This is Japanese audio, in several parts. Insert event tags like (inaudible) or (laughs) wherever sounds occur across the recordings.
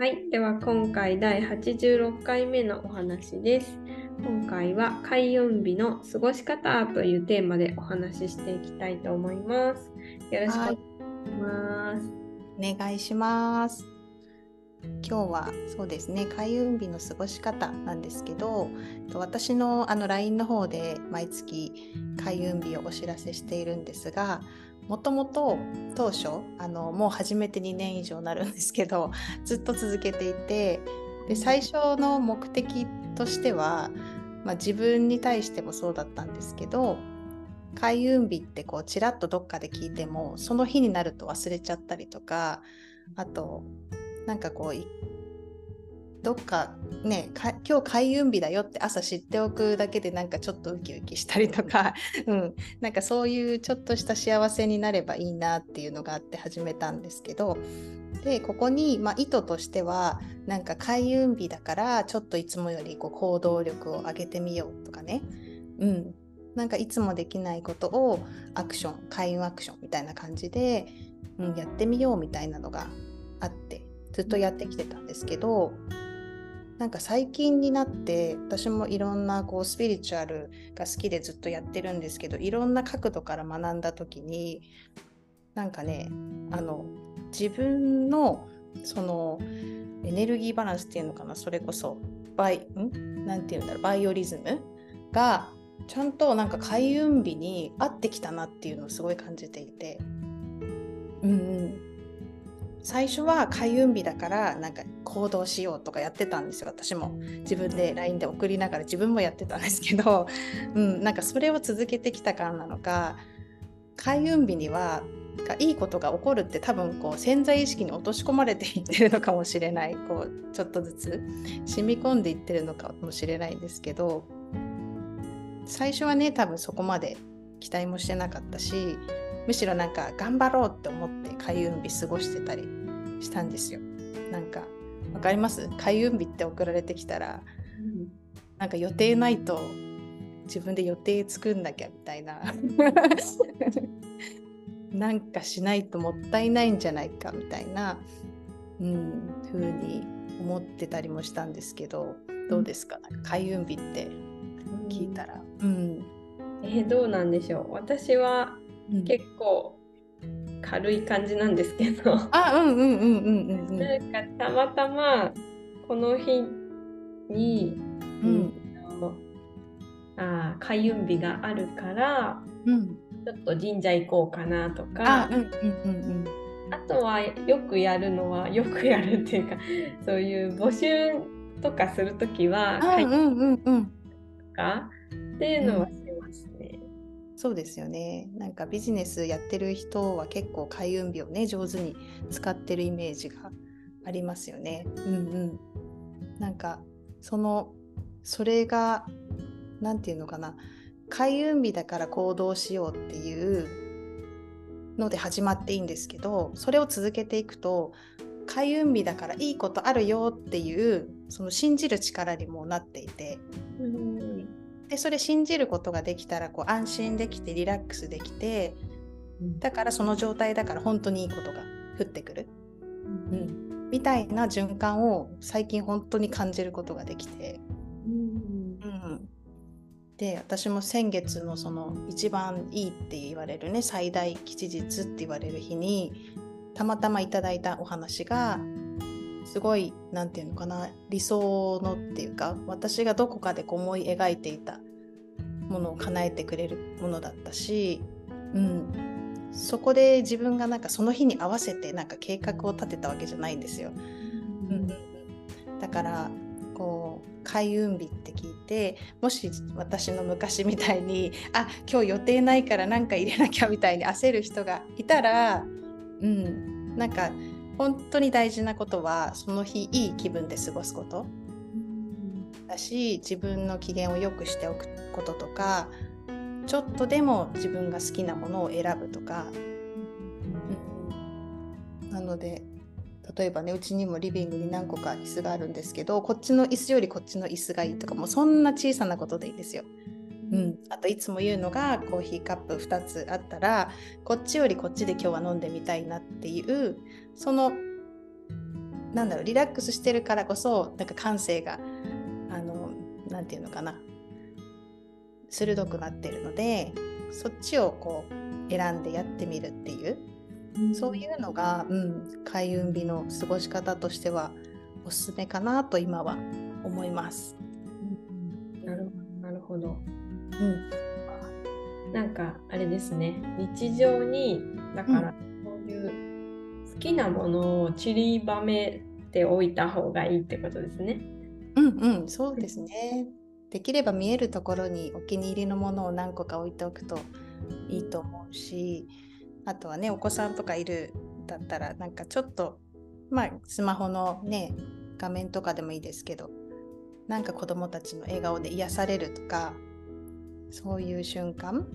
はい、では今回第86回目のお話です。今回は開運日の過ごし方というテーマでお話ししていきたいと思います。よろしくお願いします。お願いします。今日はそうですね開運日の過ごし方なんですけどと私のあの LINE の方で毎月開運日をお知らせしているんですがもともと当初あのもう始めて2年以上になるんですけど (laughs) ずっと続けていてで最初の目的としては、まあ、自分に対してもそうだったんですけど開運日ってこうちらっとどっかで聞いてもその日になると忘れちゃったりとかあとなんかこうどっかね今日開運日だよって朝知っておくだけでなんかちょっとウキウキしたりとか、うん、なんかそういうちょっとした幸せになればいいなっていうのがあって始めたんですけどでここに、まあ、意図としてはなんか開運日だからちょっといつもよりこう行動力を上げてみようとかね、うん、なんかいつもできないことをアクション開運アクションみたいな感じで、うん、やってみようみたいなのがあってずっとやってきてたんですけどなんか最近になって私もいろんなこうスピリチュアルが好きでずっとやってるんですけどいろんな角度から学んだ時になんかねあの自分のそのエネルギーバランスっていうのかなそれこそバイん？なんていうんだろうバイオリズムがちゃんとなんか開運日に合ってきたなっていうのをすごい感じていて。うんうん。最初は開運日だからなんか行動しようとかやってたんですよ私も。自分で LINE で送りながら自分もやってたんですけど、(laughs) うん、なんかそれを続けてきたからなのか開運日にはがいいことが起こるって多分こう潜在意識に落とし込まれていってるのかもしれない。こうちょっとずつ染み込んでいってるのかもしれないんですけど最初はね多分そこまで期待もしてなかったしむしろなんか頑張ろうって思って開運日過ごしてたりしたんですよ。なんかわかります？開運日って送られてきたら、うん、なんか予定ないと自分で予定作んなきゃみたいな。(laughs) なんかしないともったいないんじゃないかみたいな、うん、風に思ってたりもしたんですけどどうですか？か開運日って聞いたら。うん、うん、えー、どうなんでしょう。私は結構軽い感じなんですけど、あうんうんうんうんうんなんかたまたまこの日に、うん、あ開運日があるから、うん、ちょっと神社行こうかなとか。あ,、うんうんうんうん、あとはよくやるのは (laughs) よくやるっていうかそういう募集とかするときは開運うんうん、とかっていうのはすね。そうですよねなんかビジネスやってる人は結構開運日をね上手に使ってるイメージがありますよね。うんうん、なんかそのそれが何て言うのかな開運日だから行動しようっていうので始まっていいんですけどそれを続けていくと開運日だからいいことあるよっていうその信じる力にもなっていて。うんでそれ信じることができたらこう安心できてリラックスできてだからその状態だから本当にいいことが降ってくる、うん、みたいな循環を最近本当に感じることができて、うん。うん、で私も先月のその一番いいって言われるね最大吉日って言われる日にたまたまいただいたお話がすごい何て言うのかな理想のっていうか私がどこかでこう思い描いていたものを叶えてくれるものだったし、うん、そこで自分がなんかその日に合わせてなんか計画を立てたわけじゃないんですよ。うん、だからこう開運日って聞いてもし私の昔みたいにあ今日予定ないから何か入れなきゃみたいに焦る人がいたら、うん、なんか本当に大事なことはその日いい気分で過ごすこと。だし自分の機嫌を良くしておくこととかちょっとでも自分が好きなものを選ぶとか、うん、なので例えばねうちにもリビングに何個か椅子があるんですけどこっちの椅子よりこっちの椅子がいいとかもうそんな小さなことでいいですよ。うん、あといつも言うのがコーヒーカップ2つあったらこっちよりこっちで今日は飲んでみたいなっていうそのなんだろうリラックスしてるからこそなんか感性があのなんていうのかな鋭くなってるのでそっちをこう選んでやってみるっていう、うん、そういうのが、うん、開運日の過ごし方としてはおすすめかなと今は思います。うん、なるほどなるほど。うん、なんかあれですね日常にだからそういう好きなものを散りばめておいた方がいいってことですね。うんうんそうですね。できれば見えるところにお気に入りのものを何個か置いておくといいと思うしあとはねお子さんとかいるだったらなんかちょっとまあスマホのね画面とかでもいいですけどなんか子どもたちの笑顔で癒されるとかそういう瞬間、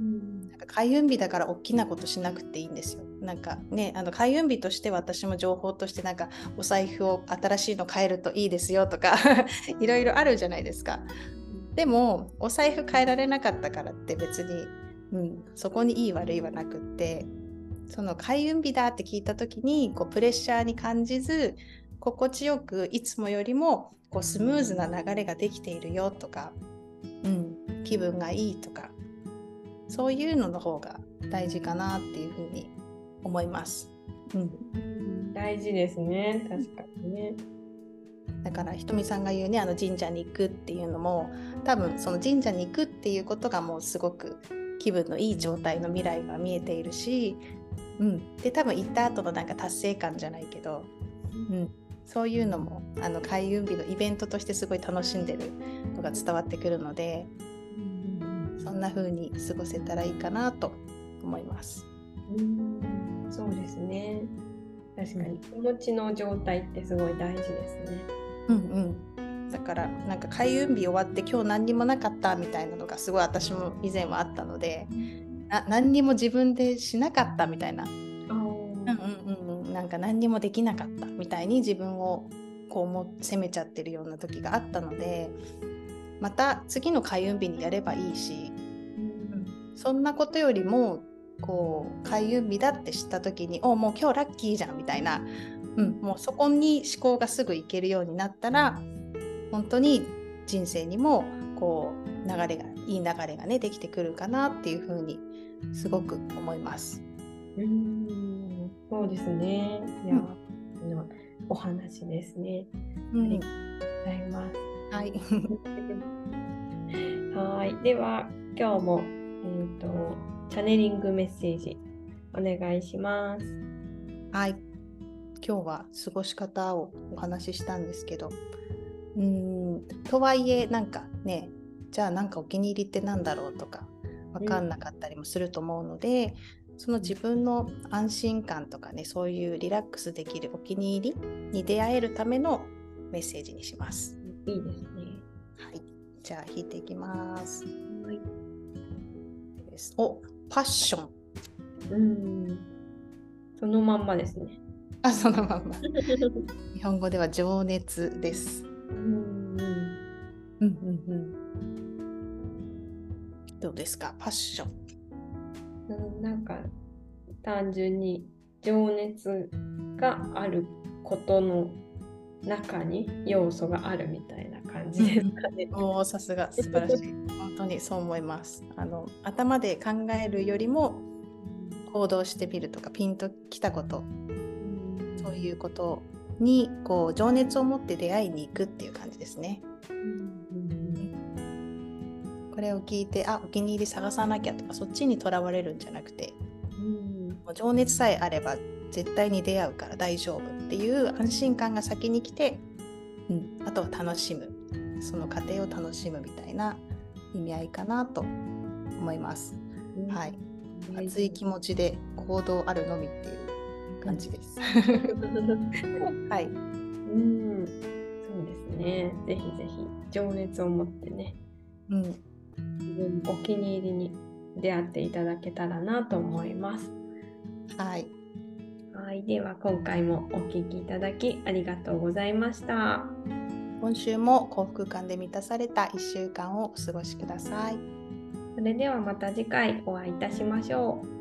うん、なんか開運日だから大きなことしなくていいんですよ。なんかねあの開運日として私も情報としてなんかお財布を新しいの買えるといいですよとかいろいろあるじゃないですか。でもお財布変えられなかったからって別に、うん、そこにいい悪いはなくってその開運日だって聞いた時にこうプレッシャーに感じず心地よくいつもよりもこうスムーズな流れができているよとか、うん、気分がいいとかそういうのの方が大事かなっていうふうに思います。うん、大事ですね確かにね。だからひとみさんが言うねあの神社に行くっていうのも多分その神社に行くっていうことがもうすごく気分のいい状態の未来が見えているし、うん、で多分行った後のなんか達成感じゃないけど、うん、そういうのもあの開運日のイベントとしてすごい楽しんでるのが伝わってくるので、うん、そんな風に過ごせたらいいかなと思います。うん。そうですね。確かに。気持ちの状態ってすごい大事ですね。うんうん。だからなんか開運日終わって今日何にもなかったみたいなのがすごい私も以前はあったのでな何にも自分でしなかったみたいな。うんうんうんなんか何にもできなかったみたいに自分をこうも責めちゃってるような時があったのでまた次の開運日にやればいいし、うん、そんなことよりもこう開運日だって知った時におもう今日ラッキーじゃんみたいな、うん、もうそこに思考がすぐいけるようになったら本当に人生にもこう流れがいい流れがねできてくるかなっていうふうにすごく思います。うんそうですね。いや、うん、お話ですね。うん、ありがとうございます。はい。(laughs) はい。では今日もえっ、ー、とチャネリングメッセージお願いします。はい。今日は過ごし方をお話ししたんですけど、うーん、とはいえなんかね、じゃあなんかお気に入りって何だろうとか分かんなかったりもすると思うので、うん、その自分の安心感とかね、そういうリラックスできるお気に入りに出会えるためのメッセージにします。いいですね。はい。じゃあ引いていきます。はい。おパッション。うん。そのまんまですね。あ、そのまんま。日本語では情熱です。うん。うんうんうん。どうですか、パッション。うん、なんか単純に情熱があることの中に要素があるみたいな感じですかね。さすが素晴らしい。本当にそう思います。あの頭で考えるよりも行動してみるとかピンときたこと、そういうことにこう情熱を持って出会いに行くっていう感じですね。これを聞いてあお気に入り探さなきゃとかそっちにとらわれるんじゃなくて、うん、情熱さえあれば絶対に出会うから大丈夫っていう安心感が先に来て、うん、あとは楽しむその過程を楽しむみたいな意味合いかなと思います。うん、はい、熱い気持ちで行動あるのみっていう感じです。(laughs) はい。うん、そうですね。ぜひぜひ情熱を持ってね、うん、自分お気に入りに出会っていただけたらなと思います。はい。はい、では今回もお聴きいただきありがとうございました。今週も幸福感で満たされた1週間をお過ごしください。それではまた次回お会いいたしましょう。